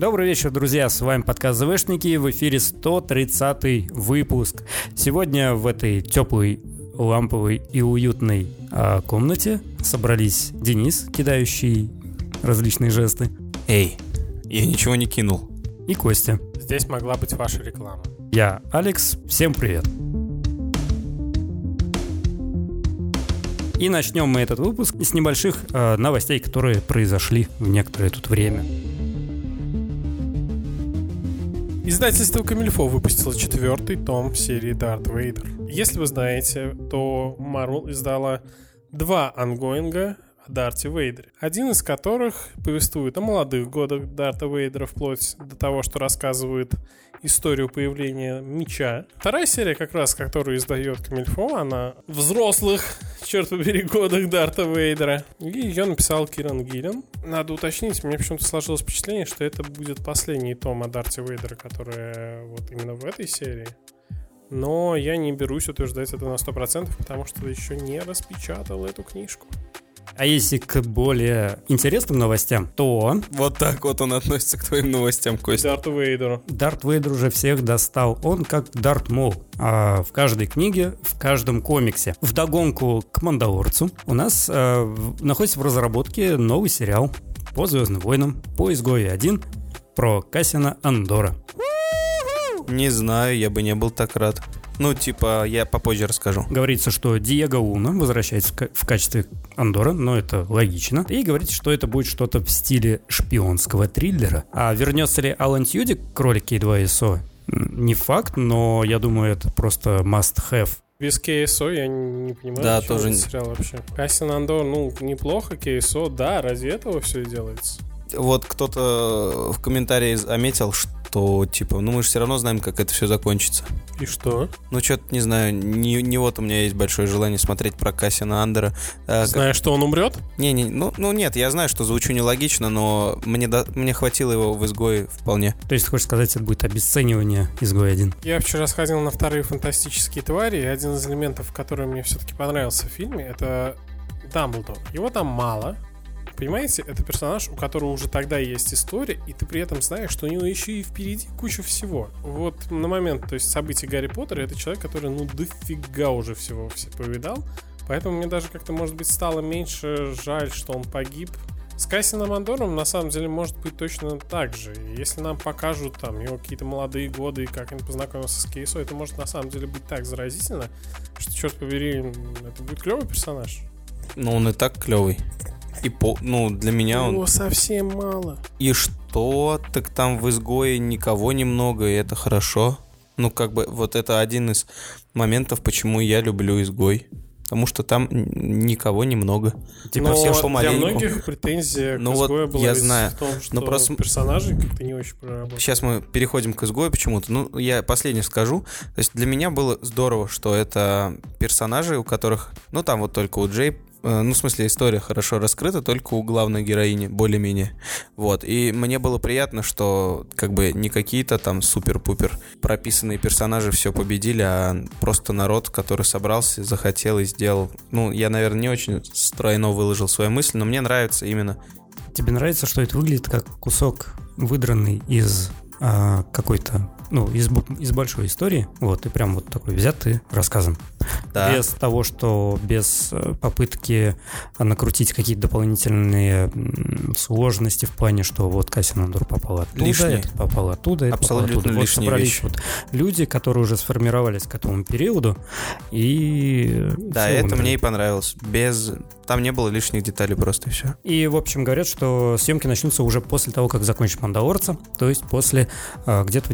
Добрый вечер, друзья, с вами подкаст ЗВшники, в эфире 130 выпуск. Сегодня в этой теплой, ламповой и уютной а, комнате собрались Денис, кидающий различные жесты, Эй, я ничего не кинул. и Костя. Здесь могла быть ваша реклама. Я Алекс, всем привет. И начнем мы этот выпуск с небольших э, новостей, которые произошли в некоторое тут время. Издательство Комильфо выпустило четвертый том серии Дарт Вейдер. Если вы знаете, то Marvel издала два ongoing а о Дарте Вейдере. Один из которых повествует о молодых годах Дарта Вейдера вплоть до того, что рассказывает историю появления меча. Вторая серия, как раз, которую издает Комильфо, о взрослых, черт побери, годах Дарта Вейдера. И ее написал Киран Гиллен. Надо уточнить, мне почему-то сложилось впечатление, что это будет последний том о Дарте Вейдера, который вот именно в этой серии. Но я не берусь утверждать это на 100%, потому что еще не распечатал эту книжку. А если к более интересным новостям, то Вот так вот он относится к твоим новостям, Костя. Дарту Вейдеру. Дарт Вейдер уже всех достал. Он как Дарт Мол. А в каждой книге, в каждом комиксе. В догонку к Мандалорцу у нас в- находится в разработке новый сериал по Звездным войнам, по Изгою 1 про Кассина Андора. Не знаю, я бы не был так рад. Ну, типа, я попозже расскажу. Говорится, что Диего Луна возвращается в ка- в качестве Андора, но это логично. И говорится, что это будет что-то в стиле шпионского триллера. А вернется ли Алан Тьюдик к роли K2SO? М, Не факт, но я думаю, это просто must-have. Без КСО я не понимаю, Да, тоже не- сериал вообще. Кассин Андор, ну, неплохо, КСО, да, ради этого все и делается. Вот кто-то в комментарии заметил, что, типа, ну мы же все равно знаем, как это все закончится. И что? Ну, что-то, не знаю, не, не вот у меня есть большое желание смотреть про Кассина Андера. А, как- Знаешь, что он умрет? Не, не, ну, ну нет, я знаю, что звучу нелогично, но мне, до- мне хватило его в изгое вполне. То есть, ты хочешь сказать, это будет обесценивание изгоя 1? Я вчера сходил на вторые фантастические твари, и один из элементов, который мне все-таки понравился в фильме, это Дамблдор. Его там мало. Понимаете, это персонаж, у которого уже тогда есть история, и ты при этом знаешь, что у него еще и впереди куча всего. Вот на момент, то есть событий Гарри Поттера, это человек, который, ну, дофига уже всего все повидал. Поэтому мне даже как-то, может быть, стало меньше жаль, что он погиб. С Кассином Андором, на самом деле, может быть точно так же. Если нам покажут там его какие-то молодые годы и как он познакомился с Кейсо, это может на самом деле быть так заразительно, что, черт побери, это будет клевый персонаж. Ну, он и так клевый. И по, ну, для меня он... Его совсем мало. И что? Так там в изгое никого немного, и это хорошо. Ну, как бы, вот это один из моментов, почему я люблю изгой. Потому что там никого немного. Типа Но все для помаленьку. многих претензия Ну к вот изгою была я знаю. в том, что Но просто- персонажи как-то не очень проработали. Сейчас мы переходим к изгою почему-то. Ну, я последнее скажу. То есть для меня было здорово, что это персонажи, у которых, ну, там вот только у Джей, ну, в смысле, история хорошо раскрыта, только у главной героини, более-менее. Вот. И мне было приятно, что как бы не какие-то там супер-пупер прописанные персонажи все победили, а просто народ, который собрался, захотел и сделал. Ну, я, наверное, не очень стройно выложил свою мысль, но мне нравится именно Тебе нравится, что это выглядит как кусок выдранный из а, какой-то, ну, из, из большой истории, вот, и прям вот такой взятый рассказом. да, Без того, что без э, попытки накрутить какие-то дополнительные сложности в плане, что вот Кассин Андор попал оттуда, Лишние. этот попал оттуда, попал Абсолютно оттуда. Вот собрались вещи. вот люди, которые уже сформировались к этому периоду, и... Да, это умерли. мне и понравилось. Без... Там не было лишних деталей просто и все. И, в общем, говорят, что съемки начнутся уже после того, как закончит «Мандалорца», то есть после а, где-то в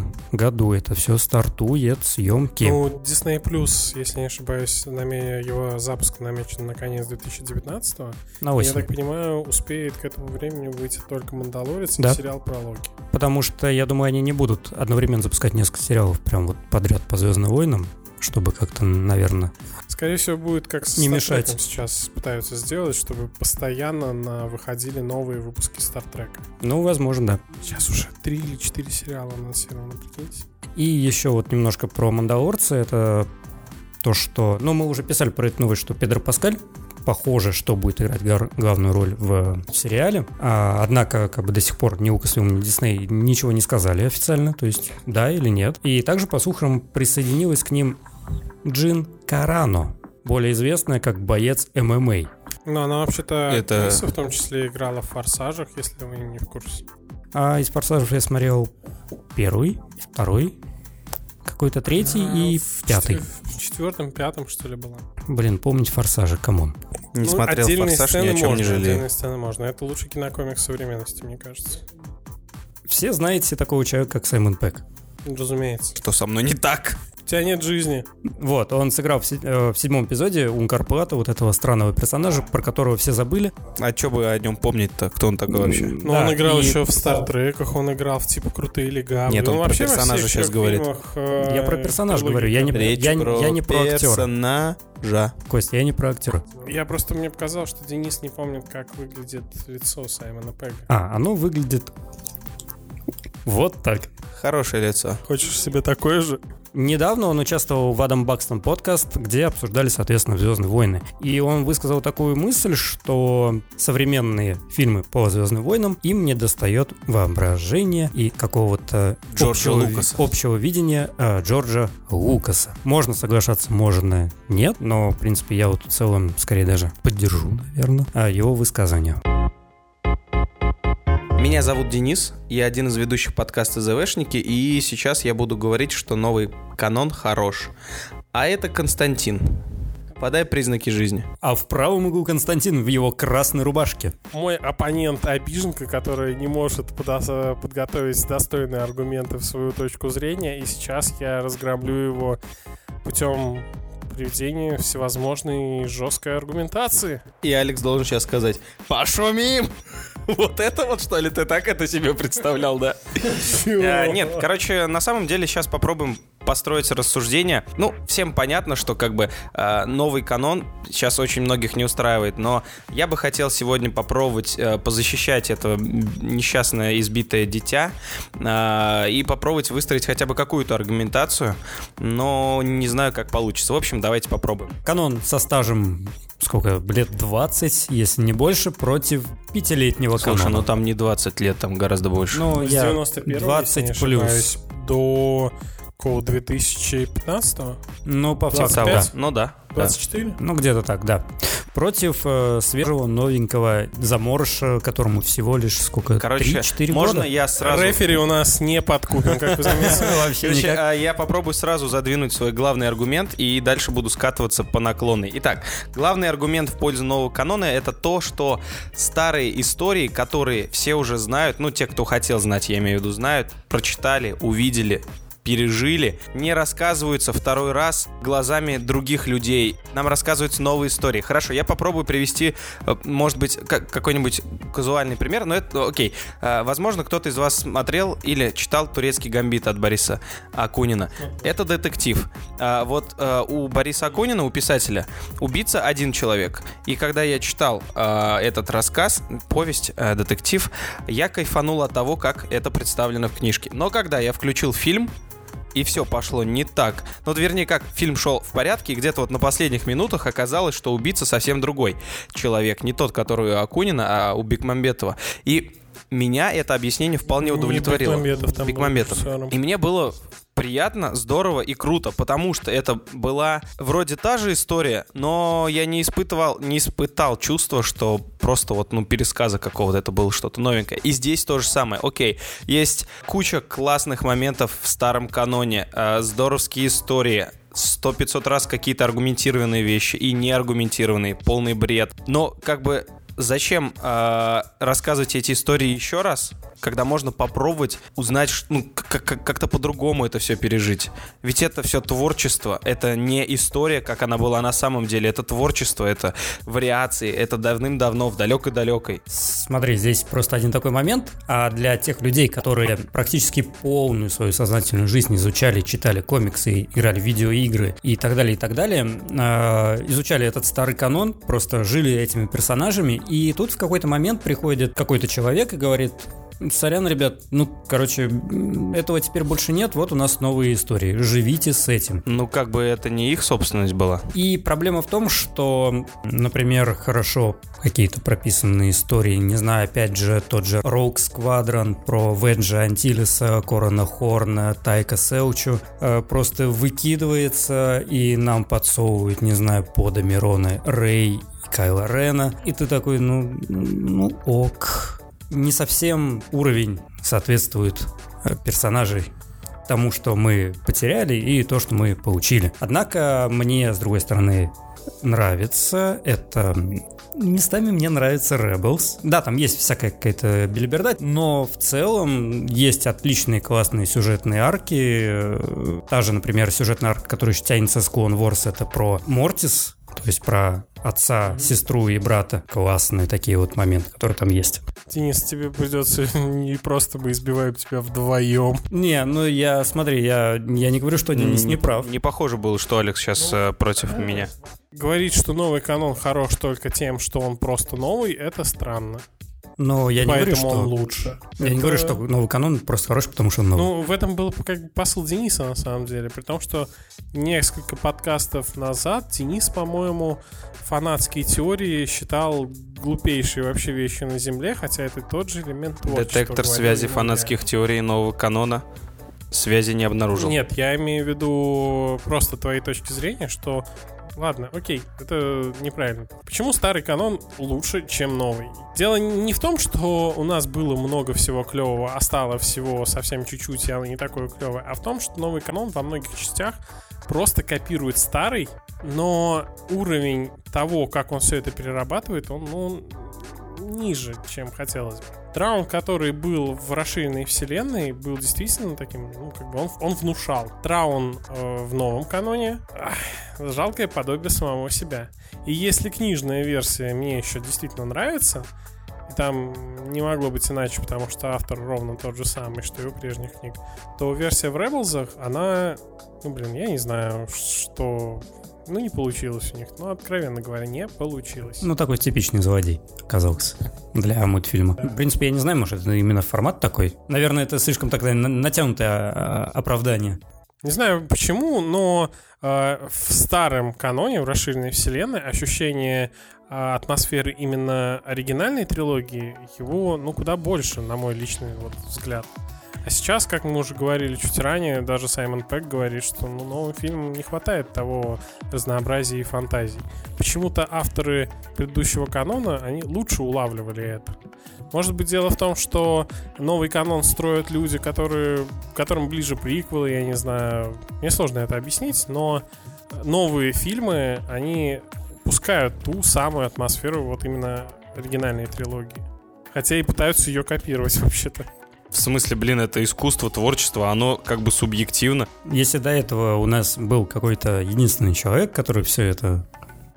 2019 году это все стартует съемки. Ну, Disney Plus, если не ошибаюсь, наме- его запуск намечен на конец 2019 на Я осень. так понимаю, успеет к этому времени выйти только «Мандалорец» Да. и сериал про Локи. Потому что, я думаю, они не будут одновременно запускать несколько сериалов прям вот подряд по «Звездным войнам», чтобы как-то, наверное... Скорее всего, будет как с Не мешать. Сейчас пытаются сделать, чтобы постоянно на выходили новые выпуски Стартрека. Ну, возможно, да. Сейчас уже три или четыре сериала анонсировано, прикиньте. И еще вот немножко про «Мандалорца». Это то, что... Ну, мы уже писали про эту новость, что Педро Паскаль похоже, что будет играть главную роль в сериале. А, однако, как бы до сих пор ни Lucasfilm, ни Disney ничего не сказали официально, то есть да или нет. И также, по слухам, присоединилась к ним Джин Карано, более известная как боец ММА. Ну, она вообще-то Это- в том числе играла в «Форсажах», если вы не в курсе. А из «Форсажев» я смотрел первый, второй, какой-то третий и А, в пятый. В четвертом, пятом, что ли, была. Блин, помнить «Форсажи», come on. Не Ну, смотрел «Форсаж», ни о чем не можно, жалею. Отдельные сцены можно. Это лучший кинокомикс современности, мне кажется. Все знаете такого человека, как Саймон Пегг. Разумеется. Что со мной не так? У тебя нет жизни. Вот, он сыграл в, э, в седьмом эпизоде Ункар Плата, вот этого странного персонажа, про которого все забыли. А что бы о нем помнить-то? Кто он такой вообще? Но Да, он играл и- еще в Стартреках, он играл в типа крутые легавые. Нет, он про вообще во персонажа всех щас говорит. фильмах, э, Я про персонажа говорю, я не-. Речь я- про я не про актера. персонажа. Костя, я не про актера. Я просто мне показал, что Денис не помнит, как выглядит лицо Саймона Пега. А, оно выглядит вот так. Хорошее лицо. Хочешь себе такое же? Недавно он участвовал в Адам Бакстон подкаст, где обсуждали, соответственно, «Звездные войны». И он высказал такую мысль, что современные фильмы по «Звездным войнам» им не достает воображения и какого-то общего, Лукаса. общего видения э, Джорджа Лукаса. Можно соглашаться, можно нет, но, в принципе, я вот в целом скорее даже поддержу, наверное, а, его высказывание. Меня зовут Денис, я один из ведущих подкаста ЗВшники, и сейчас я буду говорить, что новый канон хорош. А это Константин. Подай признаки жизни. А в правом углу Константин в его красной рубашке. Мой оппонент обиженка, который не может подо- подготовить достойные аргументы в свою точку зрения, и сейчас я разгромлю его путем приведения всевозможной жесткой аргументации. И Алекс должен сейчас сказать «Пошумим!» Вот это вот, что ли, ты так это себе представлял, да? Э, Нет, короче, на самом деле сейчас попробуем построить рассуждение. Ну, всем понятно, что как бы э, новый канон сейчас очень многих не устраивает, но я бы хотел сегодня попробовать э, позащищать это несчастное избитое дитя э, и попробовать выстроить хотя бы какую-то аргументацию, но не знаю, как получится. В общем, давайте попробуем. Канон со стажем сколько, лет 20, если не больше, против пятилетнего Слушай, канона. ну там не 20 лет, там гораздо больше. Ну, С я 91 20 если не плюс. до какого 2015 Ну, по факту, 25? да. Ну да. да. 24 Ну, где-то так, да. Против э, свежего, новенького заморыша, которому всего лишь сколько, Короче, 3-4 можно года? я сразу... Рефери у нас не подкупен, как вы заметили. Вообще Короче, никак. а, я попробую сразу задвинуть свой главный аргумент и дальше буду скатываться по наклонной. Итак, главный аргумент в пользу нового канона это то, что старые истории, которые все уже знают, ну те, кто хотел знать, я имею в виду, знают, прочитали, увидели, пережили, не рассказываются второй раз глазами других людей. Нам рассказываются новые истории. Хорошо, я попробую привести, э, может быть, как- какой-нибудь казуальный пример, но это окей. Э, Возможно, кто-то из вас смотрел или читал «Турецкий гамбит» от Бориса Акунина. Это детектив. А Вот э, у Бориса Акунина, у писателя, убийца один человек. И когда я читал э, этот рассказ, повесть, э, детектив, я кайфанул от того, как это представлено в книжке. Но когда я включил фильм, и все пошло не так. Ну, вернее, как фильм шел в порядке, где-то вот на последних минутах оказалось, что убийца совсем другой человек. Не тот, который у Акунина, а у Бекмамбетова. И меня это объяснение вполне Не удовлетворило. Бекмамбетов Бекмамбетов. И мне было приятно, здорово и круто, потому что это была вроде та же история, но я не испытывал, не испытал чувство, что просто вот, ну, пересказа какого-то, это было что-то новенькое. И здесь то же самое. Окей, есть куча классных моментов в старом каноне, э, здоровские истории, сто 500 раз какие-то аргументированные вещи и неаргументированные, полный бред. Но как бы зачем э, рассказывать эти истории еще раз, когда можно попробовать узнать, ну, как- как- как-то по-другому это все пережить. Ведь это все творчество, это не история, как она была на самом деле, это творчество, это вариации, это давным-давно, в далекой-далекой. Смотри, здесь просто один такой момент, а для тех людей, которые практически полную свою сознательную жизнь изучали, читали комиксы, играли в видеоигры и так далее, и так далее, э, изучали этот старый канон, просто жили этими персонажами, и тут в какой-то момент приходит какой-то человек и говорит, Сорян, ребят, ну, короче, этого теперь больше нет, вот у нас новые истории. Живите с этим. Ну, как бы это не их собственность была. И проблема в том, что, например, хорошо какие-то прописанные истории, не знаю, опять же, тот же Rogue Squadron про Веджа Антилеса, Корона Хорна, Тайка Селчу э, просто выкидывается и нам подсовывают, не знаю, пода Мирона Рэй Кайла Рена. И ты такой, ну, ну ок. Не совсем уровень соответствует э, персонажей тому, что мы потеряли и то, что мы получили. Однако мне, с другой стороны, нравится. Это местами мне нравится Rebels. Да, там есть всякая какая-то билиберда, но в целом есть отличные классные сюжетные арки. Та же, например, сюжетная арка, которая тянется с Clone Wars, это про Мортис, то есть про отца, сестру и брата. Классные такие вот моменты, которые там есть. Денис, тебе придется не просто мы избиваем тебя вдвоем. Не, ну я, смотри, я, я не говорю, что Денис не прав. Не похоже было, что Алекс сейчас э, против меня. Говорить, что новый канон хорош только тем, что он просто новый, это странно. Но я не говорю, Поэтому что... он лучше. Я не Это- говорю, что новый канон просто хороший, потому что он новый. Ну, в этом был как бы посыл Дениса, на самом деле. При том, что несколько подкастов назад Денис, по-моему, фанатские теории считал глупейшей вообще вещью на Земле, хотя это тот же элемент творчества. Детектор связи не фанатских теорий нового канона связи не обнаружил. Нет, я имею в виду просто твоей точки зрения, что Ладно, окей, это неправильно. Почему старый канон лучше, чем новый? Дело не в том, что у нас было много всего клевого, а стало всего совсем чуть-чуть, и оно не такое клевое, а в том, что новый канон во многих частях просто копирует старый, но уровень того, как он все это перерабатывает, он ну, ниже, чем хотелось бы. Траун, который был в расширенной вселенной, был действительно таким, ну, как бы он, он внушал. Траун э, в новом каноне ах, жалкое подобие самого себя. И если книжная версия мне еще действительно нравится, и там не могло быть иначе, потому что автор ровно тот же самый, что и у прежних книг, то версия в Rebels, она, ну, блин, я не знаю, что... Ну, не получилось у них. Ну, откровенно говоря, не получилось. Ну, такой типичный злодей оказался для мультфильма. В принципе, я не знаю, может, это именно формат такой. Наверное, это слишком на- натянутое а, оправдание. Не знаю почему, но э, в старом каноне, в расширенной вселенной, ощущение э, атмосферы именно оригинальной трилогии, его, ну, куда больше, на мой личный вот, взгляд. А сейчас, как мы уже говорили чуть ранее, даже Саймон Пэк говорит, что ну, новым фильмам не хватает того разнообразия и фантазий. Почему-то авторы предыдущего канона, они лучше улавливали это. Может быть, дело в том, что новый канон строят люди, которые, которым ближе приквелы, я не знаю. Мне сложно это объяснить, но новые фильмы, они пускают ту самую атмосферу вот именно оригинальной трилогии. Хотя и пытаются ее копировать вообще-то. В смысле, блин, это искусство, творчество, оно как бы субъективно. Если до этого у нас был какой-то единственный человек, который все это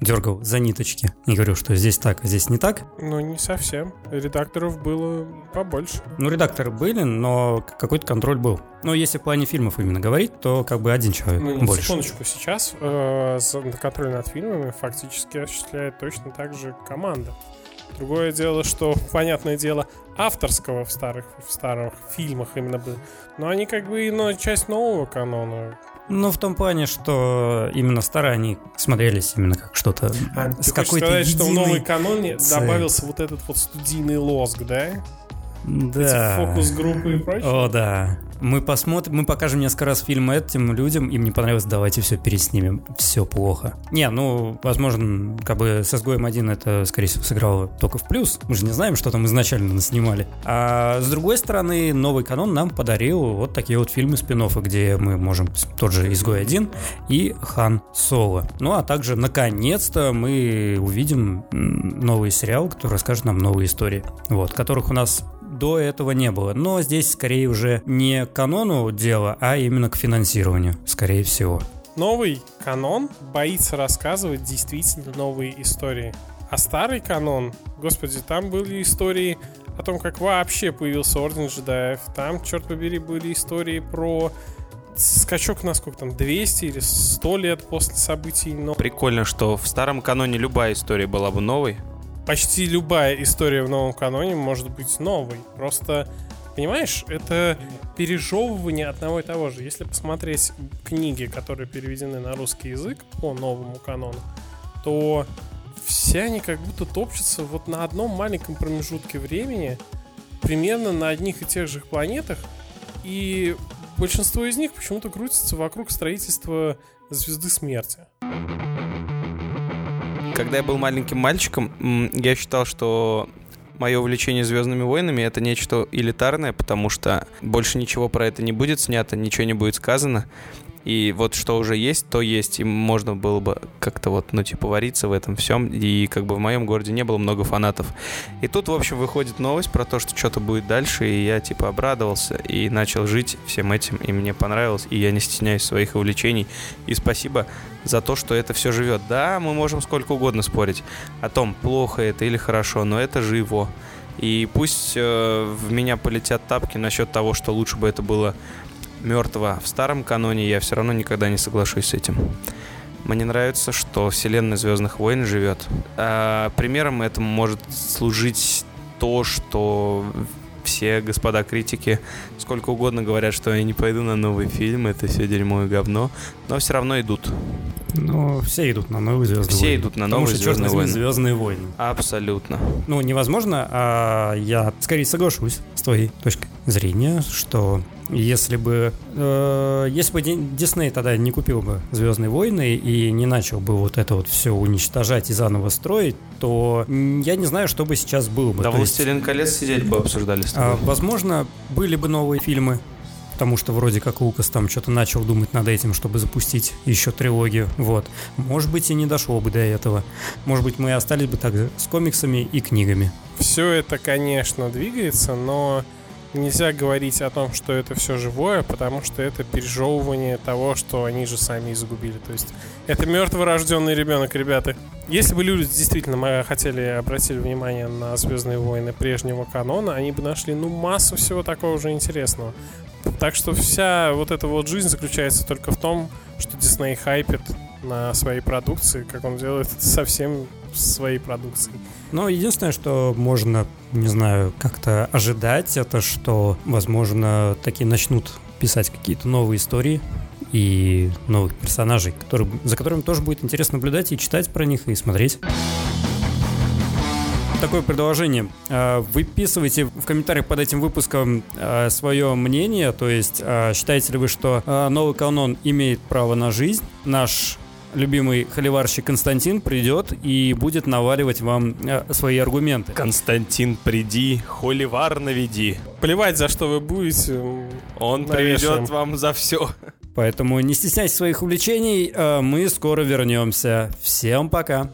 дергал за ниточки и говорил, что здесь так, а здесь не так. Ну, не совсем. Редакторов было побольше. Ну, редакторы были, но какой-то контроль был. Но если в плане фильмов именно говорить, то как бы один человек Ну, больше. секундочку, сейчас э, за- контроль над фильмами фактически осуществляет точно так же команда. Другое дело, что, понятное дело, авторского в старых, в старых фильмах именно было. Но они как бы и но часть нового канона. Ну, в том плане, что именно старые они смотрелись именно как что-то А, с какой-то сказать, что в новой единой... каноне цель. добавился вот этот вот студийный лоск, да? Да. Эти фокус-группы и прочее? О, да. Мы посмотрим, мы покажем несколько раз фильм этим людям, им не понравилось, давайте все переснимем. Все плохо. Не, ну, возможно, как бы с изгоем 1 это, скорее всего, сыграло только в плюс. Мы же не знаем, что там изначально снимали. А с другой стороны, новый канон нам подарил вот такие вот фильмы спин где мы можем тот же изгой 1 и Хан Соло. Ну, а также, наконец-то, мы увидим новый сериал, который расскажет нам новые истории. Вот, которых у нас до этого не было. Но здесь скорее уже не к канону дело, а именно к финансированию, скорее всего. Новый канон боится рассказывать действительно новые истории. А старый канон, господи, там были истории о том, как вообще появился Орден джедаев. Там, черт побери, были истории про скачок на сколько там, 200 или 100 лет после событий. Но Прикольно, что в старом каноне любая история была бы новой. Почти любая история в новом каноне может быть новой. Просто Понимаешь, это пережевывание одного и того же. Если посмотреть книги, которые переведены на русский язык по новому канону, то все они как будто топчутся вот на одном маленьком промежутке времени, примерно на одних и тех же планетах, и большинство из них почему-то крутится вокруг строительства звезды смерти. Когда я был маленьким мальчиком, я считал, что мое увлечение Звездными войнами это нечто элитарное, потому что больше ничего про это не будет снято, ничего не будет сказано. И вот что уже есть, то есть. И можно было бы как-то вот, ну, типа, вариться в этом всем. И как бы в моем городе не было много фанатов. И тут, в общем, выходит новость про то, что что-то будет дальше. И я, типа, обрадовался и начал жить всем этим. И мне понравилось. И я не стесняюсь своих увлечений. И спасибо за то, что это все живет. Да, мы можем сколько угодно спорить о том, плохо это или хорошо, но это живо. И пусть э, в меня полетят тапки насчет того, что лучше бы это было мертвого в старом каноне, я все равно никогда не соглашусь с этим. Мне нравится, что вселенная Звездных войн живет. А примером этому может служить то, что все господа критики сколько угодно говорят, что я не пойду на новый фильм, это все дерьмо и говно, но все равно идут. Ну, все идут на новые Звездные все войны. идут на Потому новые что, черт Звездные войны. Звездные войны. Абсолютно. Ну, невозможно, а я скорее соглашусь с твоей точкой зрения, что если бы э, если бы Ди- Дисней тогда не купил бы Звездные войны и не начал бы вот это вот все уничтожать и заново строить, то я не знаю, что бы сейчас было бы. Да, То есть, «Властелин колец» сидеть бы обсуждали с а, тобой. возможно, были бы новые фильмы, потому что вроде как Лукас там что-то начал думать над этим, чтобы запустить еще трилогию. Вот. Может быть, и не дошло бы до этого. Может быть, мы и остались бы так же с комиксами и книгами. Все это, конечно, двигается, но нельзя говорить о том, что это все живое, потому что это пережевывание того, что они же сами и загубили. То есть это мертворожденный ребенок, ребята. Если бы люди действительно м- хотели, обратили внимание на Звездные войны прежнего канона, они бы нашли, ну, массу всего такого же интересного. Так что вся вот эта вот жизнь заключается только в том, что Дисней хайпит на своей продукции, как он делает это совсем своей продукцией. Но единственное, что можно, не знаю, как-то ожидать, это что, возможно, такие начнут писать какие-то новые истории и новых персонажей, которые, за которыми тоже будет интересно наблюдать и читать про них, и смотреть. Такое предложение. А, Выписывайте в комментариях под этим выпуском а, свое мнение, то есть а, считаете ли вы, что новый канон имеет право на жизнь, наш любимый холиварщик Константин придет и будет наваливать вам а, свои аргументы. Константин, приди, холивар наведи. Плевать, за что вы будете. Он Навешаем. приведет вам за все. Поэтому не стесняйтесь своих увлечений, а мы скоро вернемся. Всем пока!